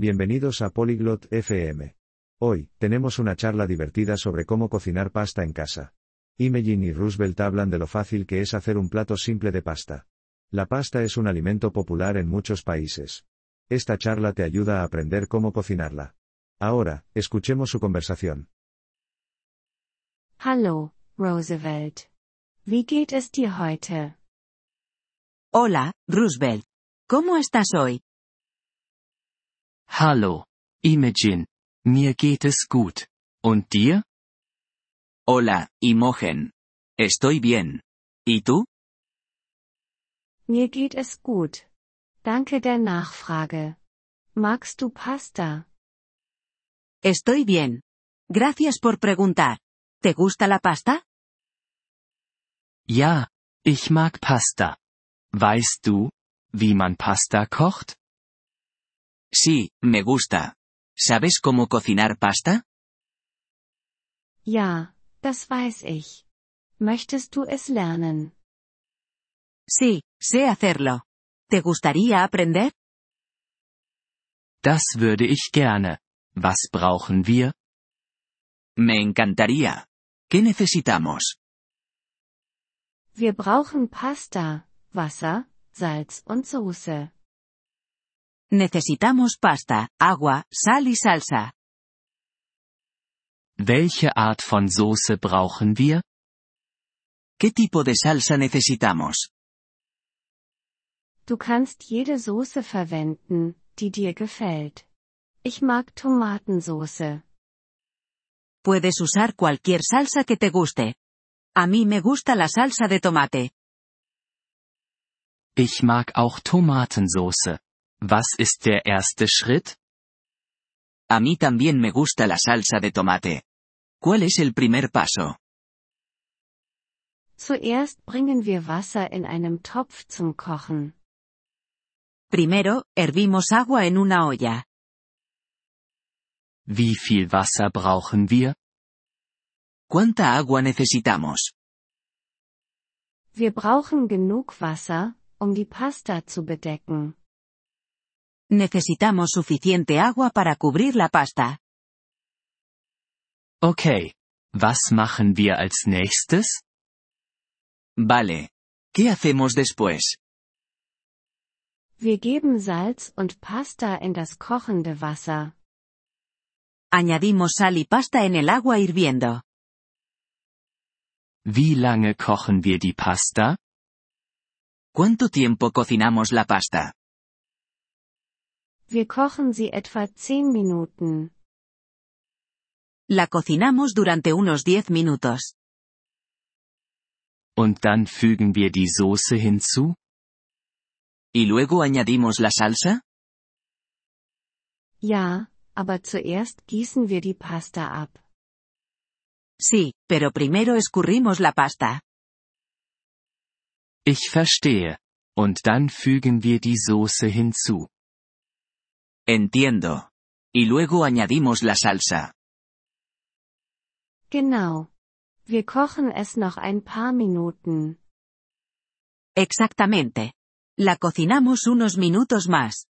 Bienvenidos a Polyglot FM. Hoy, tenemos una charla divertida sobre cómo cocinar pasta en casa. Imogen y Roosevelt hablan de lo fácil que es hacer un plato simple de pasta. La pasta es un alimento popular en muchos países. Esta charla te ayuda a aprender cómo cocinarla. Ahora, escuchemos su conversación. Hallo, Roosevelt. Wie geht es dir heute? Hola, Roosevelt. ¿Cómo estás hoy? Hallo, Imogen. Mir geht es gut. Und dir? Hola, Imogen. Estoy bien. ¿Y tú? Mir geht es gut. Danke der Nachfrage. Magst du Pasta? Estoy bien. Gracias por preguntar. ¿Te gusta la pasta? Ja, ich mag Pasta. Weißt du, wie man Pasta kocht? Sí, me gusta. ¿Sabes cómo cocinar pasta? Ja, das weiß ich. Möchtest du es lernen? Sí, sé hacerlo. ¿Te gustaría aprender? Das würde ich gerne. Was brauchen wir? Me encantaría. ¿Qué necesitamos? Wir brauchen Pasta, Wasser, Salz und Soße. Necesitamos pasta, agua, sal y salsa. Welche Art von Soße brauchen wir? ¿Qué tipo de salsa necesitamos? Du kannst jede Soße verwenden, die dir gefällt. Ich mag Tomatensoße. Puedes usar cualquier salsa que te guste. A mí me gusta la salsa de tomate. Ich mag auch Tomatensoße. Was ist der erste Schritt? A mí también me gusta la salsa de tomate. ¿Cuál es el primer paso? Zuerst bringen wir Wasser in einem Topf zum Kochen. Primero, hervimos agua en una olla. Wie viel Wasser brauchen wir? ¿Cuánta agua necesitamos? Wir brauchen genug Wasser, um die Pasta zu bedecken. Necesitamos suficiente agua para cubrir la pasta. Okay. Was machen wir als nächstes? Vale. ¿Qué hacemos después? Wir geben Salz und Pasta in das kochende Wasser. Añadimos sal y pasta en el agua hirviendo. Wie lange kochen wir die Pasta? ¿Cuánto tiempo cocinamos la pasta? Wir kochen sie etwa 10 Minuten. La cocinamos durante unos 10 minutos. Und dann fügen wir die Soße hinzu? ¿Y luego añadimos la salsa? Ja, aber zuerst gießen wir die Pasta ab. Sí, pero primero escurrimos la pasta. Ich verstehe. Und dann fügen wir die Soße hinzu. Entiendo. Y luego añadimos la salsa. Genau. Wir kochen es noch ein paar Minuten. Exactamente. La cocinamos unos minutos más.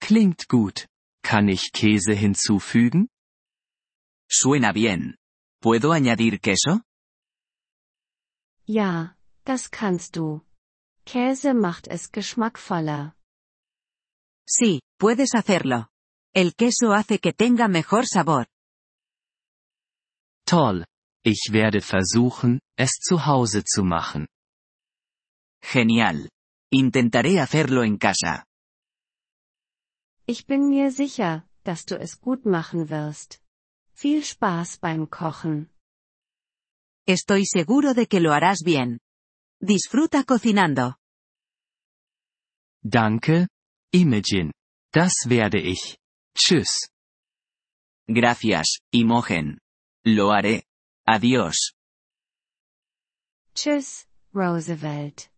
Klingt gut. Kann ich Käse hinzufügen? Suena bien. ¿Puedo añadir queso? Ja, das kannst du. Käse macht es geschmackvoller. Sí, puedes hacerlo. El queso hace que tenga mejor sabor. Toll. Ich werde versuchen, es zu Hause zu machen. Genial. Intentaré hacerlo en casa. Ich bin mir sicher, dass du es gut machen wirst. Viel Spaß beim Kochen. Estoy seguro de que lo harás bien. Disfruta cocinando. Danke, Imogen. Das werde ich. Tschüss. Gracias, Imogen. Lo haré. Adiós. Tschüss, Roosevelt.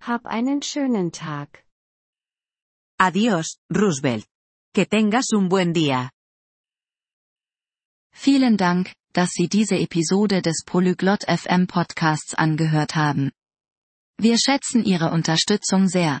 Hab einen schönen Tag. Adiós, Roosevelt. Que tengas un buen día. Vielen Dank, dass Sie diese Episode des Polyglot FM Podcasts angehört haben. Wir schätzen Ihre Unterstützung sehr.